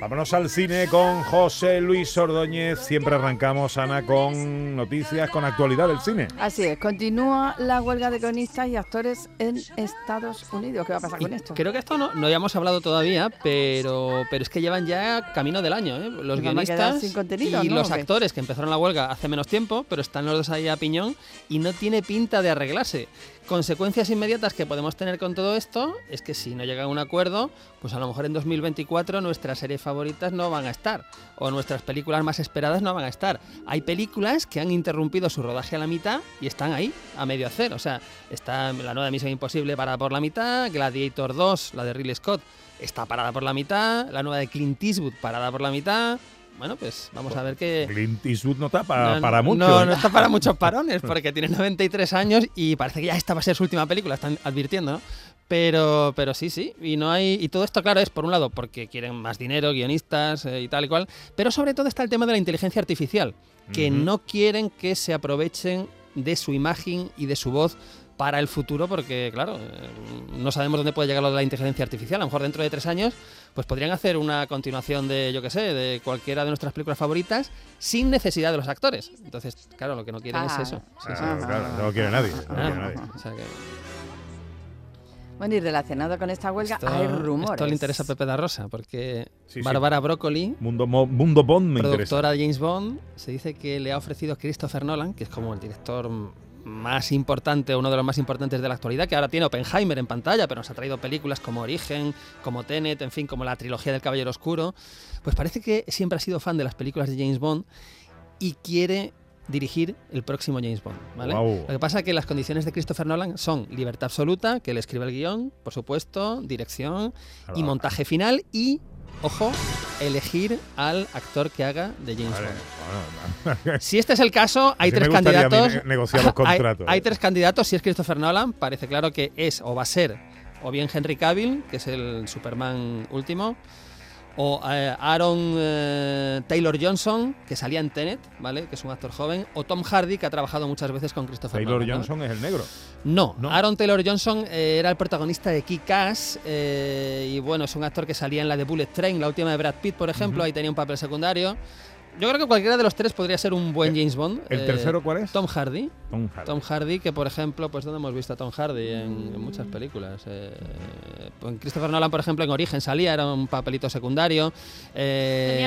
Vámonos al cine con José Luis Ordóñez. Siempre arrancamos, Ana, con noticias, con actualidad del cine. Así es, continúa la huelga de guionistas y actores en Estados Unidos. ¿Qué va a pasar con esto? Creo que esto no, no habíamos hablado todavía, pero, pero es que llevan ya camino del año. ¿eh? Los guionistas y los actores que empezaron la huelga hace menos tiempo, pero están los dos ahí a piñón y no tiene pinta de arreglarse. Consecuencias inmediatas que podemos tener con todo esto es que si no llega a un acuerdo, pues a lo mejor en 2024 nuestras series favoritas no van a estar o nuestras películas más esperadas no van a estar. Hay películas que han interrumpido su rodaje a la mitad y están ahí, a medio hacer. O sea, está la nueva Misión Imposible parada por la mitad, Gladiator 2, la de Ridley Scott, está parada por la mitad, la nueva de Clint Eastwood parada por la mitad, bueno, pues vamos a ver que... Clint Eastwood no está para, para mucho. No, no está para muchos parones, porque tiene 93 años y parece que ya esta va a ser su última película, están advirtiendo, ¿no? Pero, pero sí, sí. Y no hay. Y todo esto, claro, es por un lado porque quieren más dinero, guionistas eh, y tal y cual. Pero sobre todo está el tema de la inteligencia artificial. Que no quieren que se aprovechen de su imagen y de su voz para el futuro, porque claro, eh, no sabemos dónde puede llegar lo de la inteligencia artificial. A lo mejor dentro de tres años, pues podrían hacer una continuación de, yo qué sé, de cualquiera de nuestras películas favoritas sin necesidad de los actores. Entonces, claro, lo que no quieren es eso. Ah, claro, no lo quiere nadie. Bueno, y relacionado con esta huelga hay rumores. Esto le interesa a Pepe da Rosa, porque Bárbara Broccoli, Mundo, Mundo Bond me productora de James Bond, se dice que le ha ofrecido Christopher Nolan, que es como el director más importante, uno de los más importantes de la actualidad, que ahora tiene Oppenheimer en pantalla, pero nos ha traído películas como Origen, como Tenet, en fin, como la trilogía del Caballero Oscuro, pues parece que siempre ha sido fan de las películas de James Bond y quiere dirigir el próximo James Bond. ¿vale? Lo que pasa es que las condiciones de Christopher Nolan son libertad absoluta, que él escribe el guion, por supuesto, dirección y montaje final y ojo, elegir al actor que haga de James Bond. si este es el caso, hay tres candidatos. Hay, tres candidatos. Si es Christopher Nolan, parece claro que es o va a ser o bien Henry Cavill, que es el Superman último, o eh, Aaron eh, Taylor Johnson, que salía en Tenet, ¿vale? Que es un actor joven, o Tom Hardy, que ha trabajado muchas veces con Christopher Taylor Johnson es el negro. No, Aaron Taylor Johnson eh, era el protagonista de Kick-Ass y bueno, es un actor que salía en la de Bullet Train, la última de Brad Pitt, por ejemplo, ahí tenía un papel secundario. Yo creo que cualquiera de los tres podría ser un buen James Bond. ¿El tercero cuál es? Tom Hardy. Tom Hardy. que por ejemplo, pues ¿dónde hemos visto a Tom Hardy? En, muchas películas. Eh, en Christopher Nolan, por ejemplo, en Origen salía, era un papelito secundario. Eh,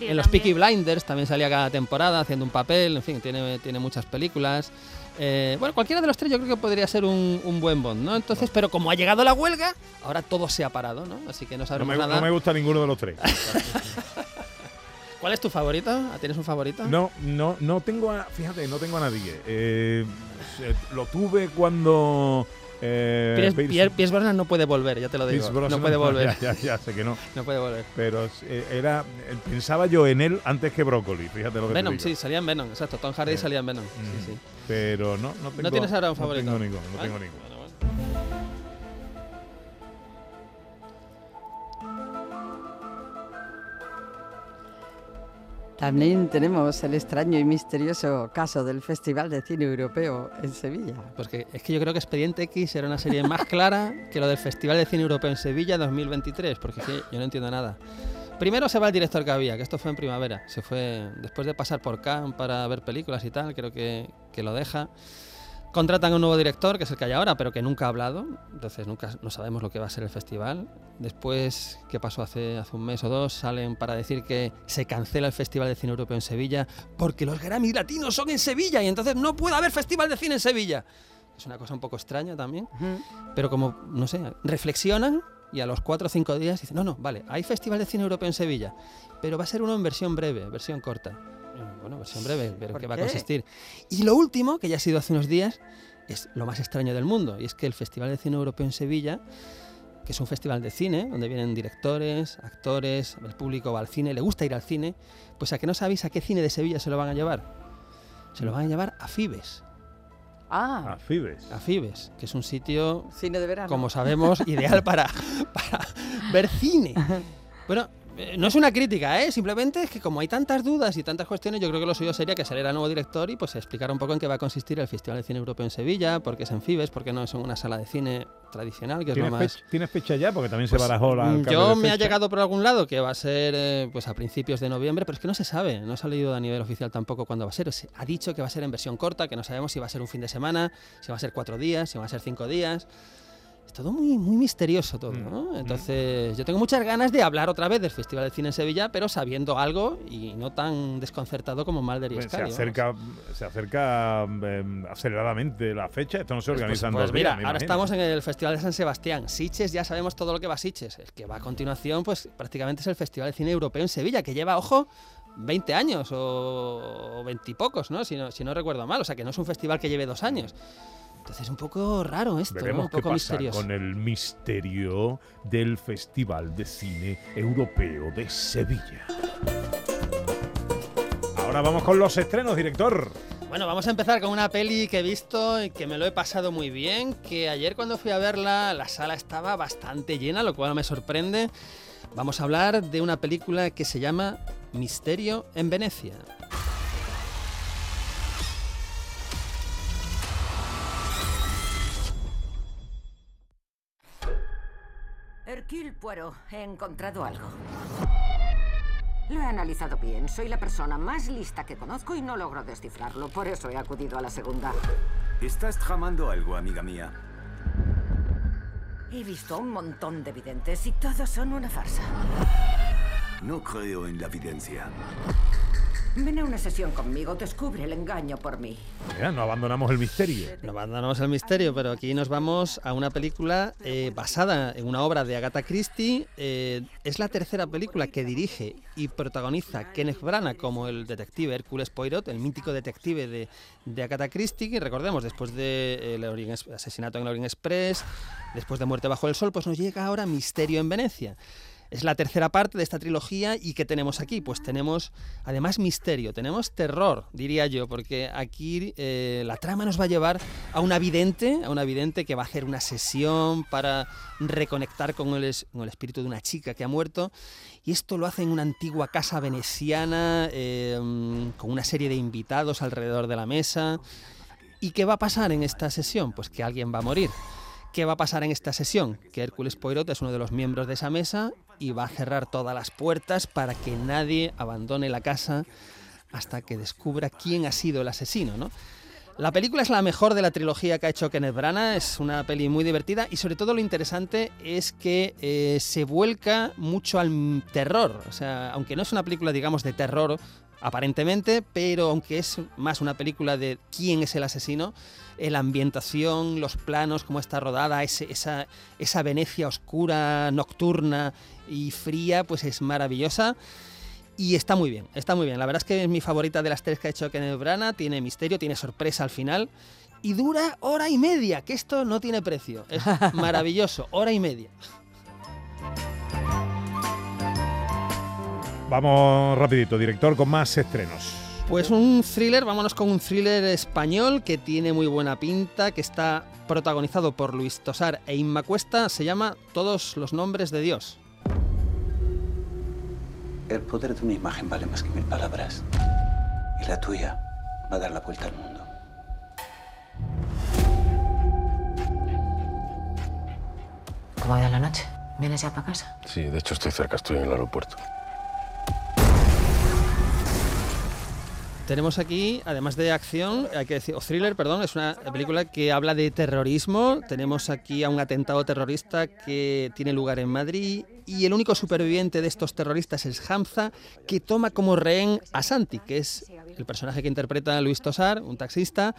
en, los Peaky Blinders también salía cada temporada haciendo un papel. En fin, tiene, tiene muchas películas. Eh, bueno, cualquiera de los tres yo creo que podría ser un, buen Bond, ¿no? Entonces, pero como ha llegado la huelga, ahora todo se ha parado, ¿no? Así que no sabemos no me, No me gusta ninguno de los tres. ¿Cuál es tu favorito? ¿Tienes un favorito? No, no, no tengo a, fíjate, no tengo a nadie. Eh, lo tuve cuando eh, Piers, Brosnan no puede volver, ya te lo digo. no puede volver. Ya, ya, sé que no. no puede volver. Pero eh, era, pensaba yo en él antes que Brócoli, fíjate lo que Venom, sí, salía en Venom, exacto. Tom Hardy salía en Venom. Sí, sí. Pero no, no tengo. ¿No tienes ahora un favorito? No tengo ninguno, no tengo ninguno. También tenemos el extraño y misterioso caso del Festival de Cine Europeo en Sevilla. Porque es que yo creo que Expediente X era una serie más clara que lo del Festival de Cine Europeo en Sevilla 2023, porque yo no entiendo nada. Primero se va el director que había, que esto fue en primavera. Se fue después de pasar por Cannes para ver películas y tal, creo que, que lo deja. Contratan a un nuevo director, que es el que hay ahora, pero que nunca ha hablado, entonces nunca no sabemos lo que va a ser el festival. Después, ¿qué pasó hace, hace un mes o dos? Salen para decir que se cancela el Festival de Cine Europeo en Sevilla porque los Grammy latinos son en Sevilla y entonces no puede haber Festival de Cine en Sevilla. Es una cosa un poco extraña también, pero como, no sé, reflexionan y a los cuatro o cinco días dicen, no, no, vale, hay Festival de Cine Europeo en Sevilla, pero va a ser uno en versión breve, versión corta. Bueno, versión breve, pero ¿qué va a consistir? Y lo último, que ya ha sido hace unos días, es lo más extraño del mundo, y es que el Festival de Cine Europeo en Sevilla, que es un festival de cine, donde vienen directores, actores, el público va al cine, le gusta ir al cine, pues a que no sabéis a qué cine de Sevilla se lo van a llevar. Se lo van a llevar a Fibes. Ah. A Fibes. A Fibes, que es un sitio, cine de verano. como sabemos, ideal para, para ver cine. Bueno, no es una crítica, ¿eh? simplemente es que como hay tantas dudas y tantas cuestiones, yo creo que lo suyo sería que saliera el nuevo director y pues explicar un poco en qué va a consistir el Festival de Cine Europeo en Sevilla, por qué es en Fibes, por qué no es una sala de cine tradicional, que es lo más... ¿Tienes fecha ya? Porque también se Pues, barajó la mm, Yo me ha llegado por algún lado que va a ser eh, pues a principios de noviembre, pero es que no se sabe, no se ha leído a nivel oficial tampoco cuándo va a ser. Se ha dicho que va a ser en versión corta, que no sabemos si va a ser un fin de semana, si va a ser cuatro días, si va a ser cinco días. Es todo muy, muy misterioso todo, Mm, ¿no? Entonces, yo tengo muchas ganas de hablar otra vez del Festival de Cine en Sevilla, pero sabiendo algo y no tan desconcertado como Malder y Pues Se vamos. acerca, se acerca eh, aceleradamente la fecha. Esto no se Pues, organiza en pues dos mira, días, ahora imagino. estamos en el Festival de San Sebastián. Sitges, ya sabemos todo lo que va a Sitges. El que va a continuación, pues prácticamente es el Festival de Cine Europeo en Sevilla, que lleva, ojo, 20 años o 20 y pocos, ¿no? Si, ¿no? si no recuerdo mal. O sea, que no es un festival que lleve dos años. Entonces es un poco raro esto, Un qué poco pasa misterioso. con el misterio del Festival de Cine Europeo de Sevilla. Ahora vamos con los estrenos, director. Bueno, vamos a empezar con una peli que he visto y que me lo he pasado muy bien, que ayer cuando fui a verla la sala estaba bastante llena, lo cual me sorprende. Vamos a hablar de una película que se llama Misterio en Venecia. Poirot, he encontrado algo. Lo he analizado bien. Soy la persona más lista que conozco y no logro descifrarlo. Por eso he acudido a la segunda. Estás tramando algo, amiga mía. He visto un montón de videntes y todos son una farsa. No creo en la evidencia. Ven a una sesión conmigo, descubre el engaño por mí. Mira, no abandonamos el misterio. No abandonamos el misterio, pero aquí nos vamos a una película eh, basada en una obra de Agatha Christie. Eh, es la tercera película que dirige y protagoniza Kenneth Branagh como el detective Hércules Poirot, el mítico detective de, de Agatha Christie, que recordemos, después de el Orient Ex- asesinato en el Orient Express, después de Muerte bajo el sol, pues nos llega ahora Misterio en Venecia. Es la tercera parte de esta trilogía y ¿qué tenemos aquí? Pues tenemos además misterio, tenemos terror, diría yo, porque aquí eh, la trama nos va a llevar a una vidente, a una vidente que va a hacer una sesión para reconectar con el, espíritu de una chica que ha muerto. Y esto lo hace en una antigua casa veneciana, mm, con una serie de invitados alrededor de la mesa. ¿Y qué va a pasar en esta sesión? Pues que alguien va a morir. ¿Qué va a pasar en esta sesión? Que Hércules Poirot es uno de los miembros de esa mesa y va a cerrar todas las puertas para que nadie abandone la casa hasta que descubra quién ha sido el asesino, ¿no? La película es la mejor de la trilogía que ha hecho Kenneth Branagh, es una peli muy divertida y sobre todo lo interesante es que eh, se vuelca mucho al terror, o sea, aunque no es una película digamos de terror aparentemente, pero aunque es más una película de quién es el asesino, eh, la ambientación, los planos, cómo está rodada, ese- esa, esa Venecia oscura, nocturna y fría, pues es maravillosa. Y está muy bien, está muy bien. La verdad es que es mi favorita de las tres que ha hecho Kenneth Branagh. Tiene misterio, tiene sorpresa al final. Y dura hora y media, que esto no tiene precio. Es maravilloso, hora y media. Vamos rapidito, director, con más estrenos. Pues un thriller, vámonos con un thriller español que tiene muy buena pinta, que está protagonizado por Luis Tosar e Inma Cuesta. Se llama Todos los nombres de Dios. El poder de una imagen vale más que mil palabras. Y la tuya va a dar la vuelta al mundo. ¿Cómo ha ido la noche? ¿Vienes ya para casa? Sí, de hecho estoy cerca, estoy en el aeropuerto. Tenemos aquí, además de acción, hay que decir, o thriller, perdón, es una película que habla de terrorismo. Tenemos aquí a un atentado terrorista que tiene lugar en Madrid y el único superviviente de estos terroristas es Hamza, que toma como rehén a Santi, que es el personaje que interpreta Luis Tosar, un taxista.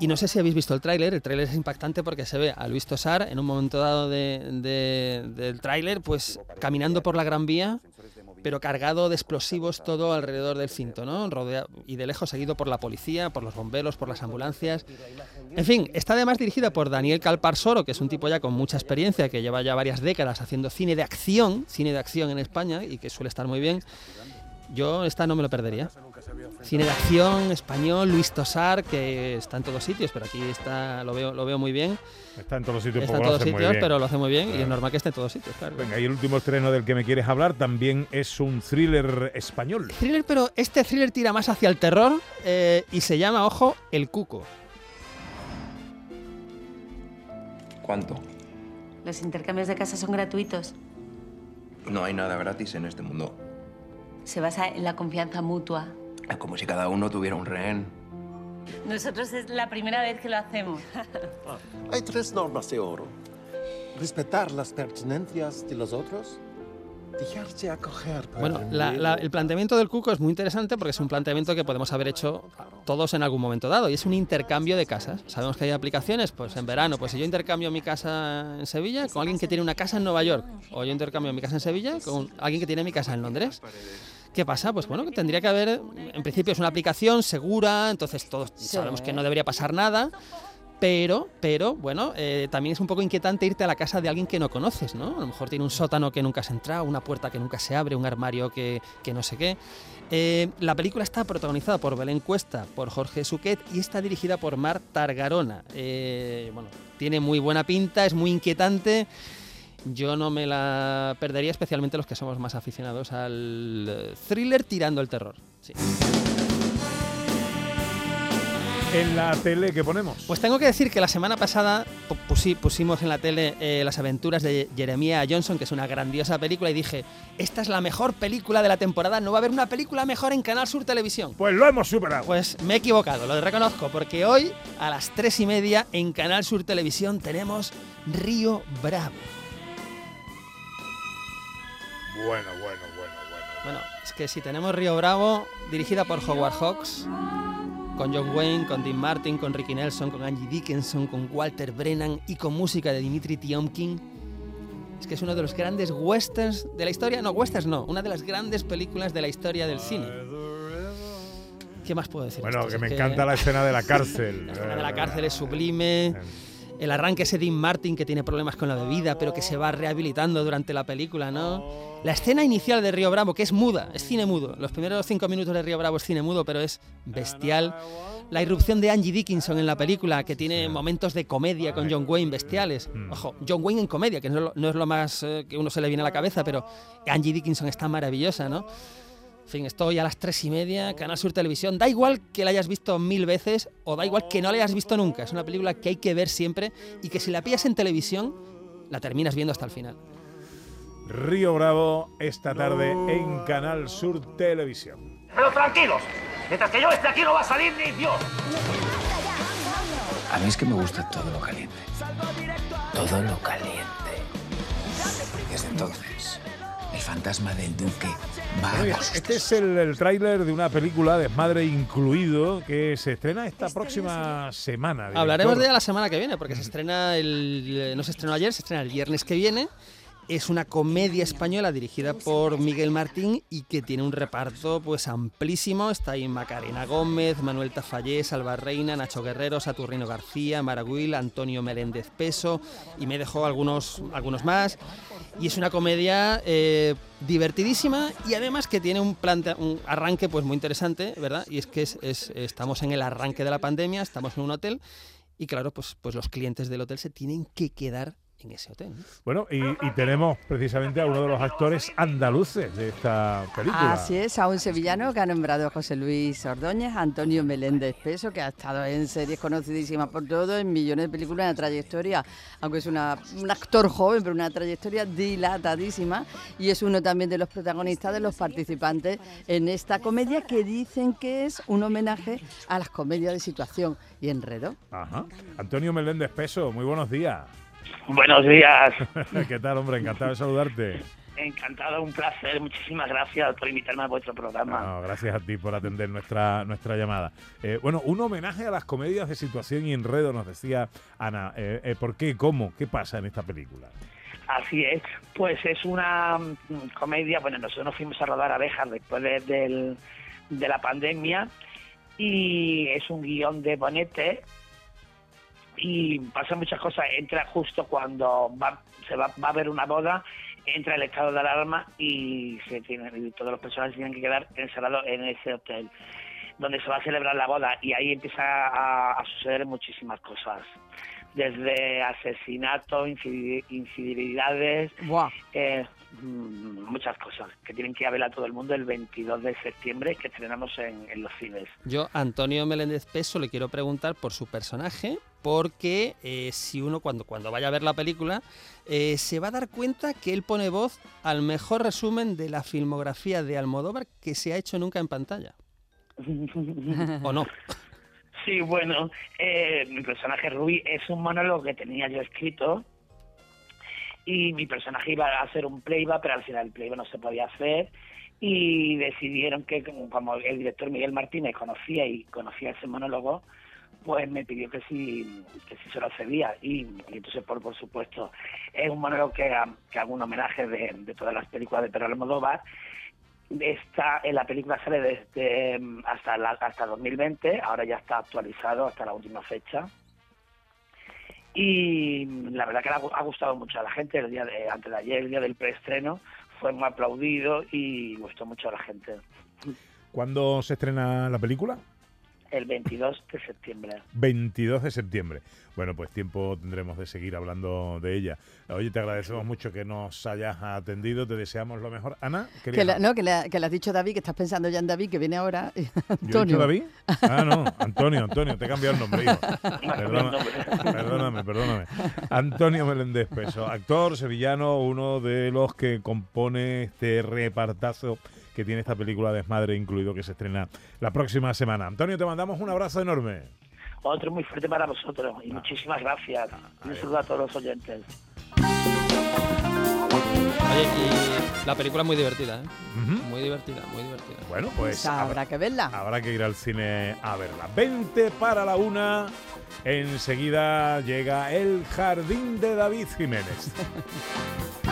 Y no sé si habéis visto el tráiler, el tráiler es impactante porque se ve a Luis Tosar en un momento dado de- de- del tráiler, pues caminando por la Gran Vía, pero cargado de explosivos todo alrededor del cinto, ¿no? Y de lejos seguido por la policía, por los bomberos, por las ambulancias. En fin, está además dirigida por Daniel Calparsoro, que es un tipo ya con mucha experiencia, que lleva ya varias décadas haciendo cine de acción, cine de acción en España y que suele estar muy bien. Yo esta no me lo perdería. Cine de acción, español, Luis Tosar, que está en todos sitios, pero aquí está, lo veo, lo veo muy bien. Está en todos los sitios, Está en lo todos sitios, pero lo hace muy bien y es normal que esté en todos sitios, claro. Venga, y el último estreno del que me quieres hablar también es un thriller español. Thriller, pero este thriller tira más hacia el terror eh, y se llama, ojo, El Cuco. ¿Cuánto? Los intercambios de casa son gratuitos. No hay nada gratis en este mundo. Se basa en la confianza mutua. Es como si cada uno tuviera un rehén. Nosotros es la primera vez que lo hacemos. Hay tres normas de oro. Respetar las pertenencias de los otros, dejarse acoger por Bueno, la- el planteamiento del cuco es muy interesante porque es un planteamiento que podemos haber hecho todos en algún momento dado y es un intercambio de casas. Sabemos que hay aplicaciones, pues en verano, pues si yo intercambio mi casa en Sevilla con alguien que tiene una casa en Nueva York o yo intercambio mi casa en Sevilla con alguien que tiene mi casa en Londres. ¿Qué pasa? Pues bueno, que tendría que haber, en principio es una aplicación segura, entonces todos sabemos que no debería pasar nada. Pero, pero, bueno, eh, también es un poco inquietante irte a la casa de alguien que no conoces, ¿no? A lo mejor tiene un sótano que nunca has entrado, una puerta que nunca se abre, un armario que, que no sé qué. Eh, la película está protagonizada por Belén Cuesta, por Jorge Suquet y está dirigida por Mar Targarona. Eh, bueno, tiene muy buena pinta, es muy inquietante. Yo no me la perdería, especialmente los que somos más aficionados al thriller tirando el terror. En la tele que ponemos. Pues tengo que decir que la semana pasada pu- pusi- pusimos en la tele eh, las aventuras de Jeremiah Johnson, que es una grandiosa película, y dije, esta es la mejor película de la temporada, no va a haber una película mejor en Canal Sur Televisión. Pues lo hemos superado. Pues me he equivocado, lo reconozco, porque hoy a las tres y media en Canal Sur Televisión tenemos Río Bravo. Bueno, bueno, bueno, bueno. Bueno, es que si tenemos Río Bravo, dirigida por Howard Hawks, con John Wayne, con Dean Martin, con Ricky Nelson, con Angie Dickinson, con Walter Brennan y con música de Dimitri Tiomkin. Es que es uno de los grandes westerns de la historia. No, westerns no, una de las grandes películas de la historia del cine. ¿Qué más puedo decir? de Bueno, que me encanta la escena de la cárcel. La escena de la cárcel es sublime. El arranque ese Dean Martin que tiene problemas con la bebida, pero que se va rehabilitando durante la película, ¿no? La escena inicial de Río Bravo, que es muda, es cine mudo. Los primeros cinco minutos de Río Bravo es cine mudo, pero es bestial. La irrupción de Angie Dickinson en la película, que tiene momentos de comedia con John Wayne bestiales. Ojo, John Wayne en comedia, que no es lo, no es lo más eh, que uno se le viene a la cabeza, pero Angie Dickinson está maravillosa, ¿no? En fin, estoy a las tres y media, Canal Sur Televisión. Da igual que la hayas visto mil veces o da igual que no la hayas visto nunca. Es una película que hay que ver siempre y que si la pillas en televisión, la terminas viendo hasta el final. Río Bravo esta tarde en Canal Sur Televisión. Pero tranquilos, mientras que yo esté aquí no va a salir ni Dios. A mí es que me gusta todo lo caliente. Todo lo caliente. Desde entonces, el fantasma del duque va a sus este es el, el tráiler de una película, Desmadre Incluido, que se estrena esta próxima semana. director. Hablaremos de ella la semana que viene, porque se estrena el. No se estrenó ayer, se estrena el viernes que viene. Es una comedia española dirigida por Miguel Martín y que tiene un reparto pues amplísimo. Está ahí Macarena Gómez, Manuel Tafallé, Salva Reina, Nacho Guerrero, Saturnino García, Maragüil, Antonio Meléndez Peso y me dejó algunos, algunos más. Y es una comedia eh, divertidísima y además que tiene un, plante- un arranque pues muy interesante, ¿verdad? Y es que es- es- estamos en el arranque de la pandemia, estamos en un hotel y claro, pues, pues los clientes del hotel se tienen que quedar en ese hotel. ¿no? Bueno, y, y tenemos precisamente a uno de los actores andaluces de esta película. Así es, a un sevillano que ha nombrado José Luis Ordóñez, Antonio Meléndez Peso, que ha estado en series conocidísimas por todo, en millones de películas, una trayectoria, aunque es una- un actor joven, pero una trayectoria dilatadísima, y es uno también de los protagonistas, de los participantes en esta comedia que dicen que es un homenaje a las comedias de situación y enredo. Ajá. Antonio Meléndez Peso, muy buenos días. Buenos días. ¿Qué tal, hombre? Encantado de saludarte. Encantado, un placer. Muchísimas gracias por invitarme a vuestro programa. No, gracias a ti por atender nuestra, nuestra llamada. Eh, bueno, un homenaje a las comedias de situación y enredo, nos decía Ana. Eh, eh, ¿Por qué? ¿Cómo? ¿Qué pasa en esta película? Así es. Pues es una mm, comedia. Bueno, nosotros nos fuimos a rodar abejas después de, del- de la pandemia y es un guion de Bonete y pasan muchas cosas. Entra justo cuando va, se va, va a haber una boda, entra el estado de alarma y, se tiene, y todos los personajes tienen que quedar encerrados en ese hotel. donde se va a celebrar la boda y ahí empieza a, a suceder muchísimas cosas desde asesinato, infide- infidelidades, eh, mm, muchas cosas que tienen que ir a ver a todo el mundo el 22 de septiembre que estrenamos en, en los cines. Yo, Antonio Meléndez Peso, le quiero preguntar por su personaje, porque eh, si uno cuando, cuando vaya a ver la película eh, se va a dar cuenta que él pone voz al mejor resumen de la filmografía de Almodóvar que se ha hecho nunca en pantalla. ¿O no? Sí, bueno, eh, mi personaje Ruby es un monólogo que tenía yo escrito y mi personaje iba a hacer un playback, pero al final el playback no se podía hacer y decidieron que como- como el director Miguel Martínez conocía y conocía ese monólogo, pues me pidió que si, que si se lo cedía. Y, y entonces por, por supuesto es un monólogo que, que hago un homenaje de, de todas las películas de Pedro Almodóvar. Está en la película sale desde hasta la, hasta 2020 ahora ya está actualizado hasta la última fecha. Y la verdad que le ha gustado mucho a la gente. El día de antes de ayer el día del preestreno fue muy aplaudido y gustó mucho a la gente. ¿Cuándo se estrena la película? El 22 de septiembre 22 de septiembre. Bueno, pues tiempo tendremos de seguir hablando de ella. Oye, te agradecemos mucho que nos hayas atendido, te deseamos lo mejor. Ana, Que la- no, que, le- que le has dicho David, que estás pensando ya en David, que viene ahora. ¿Yo he Antonio. dicho David? Ah, no, Antonio, Antonio, te he cambiado el nombre, hijo. Perdona- perdóname, perdóname. Antonio Meléndez Peso, actor sevillano, uno de los que compone este repartazo que tiene esta película Desmadre incluido que se estrena la próxima semana. Antonio, te mandamos un abrazo enorme. otro muy fuerte para vosotros y muchísimas gracias y un saludo a todos los oyentes Oye, y la película es muy divertida, ¿eh? Muy divertida, muy divertida. Bueno, pues habrá que verla. Habrá que ir al cine a verla. 20 para la una. Enseguida llega El Jardín de David Jiménez.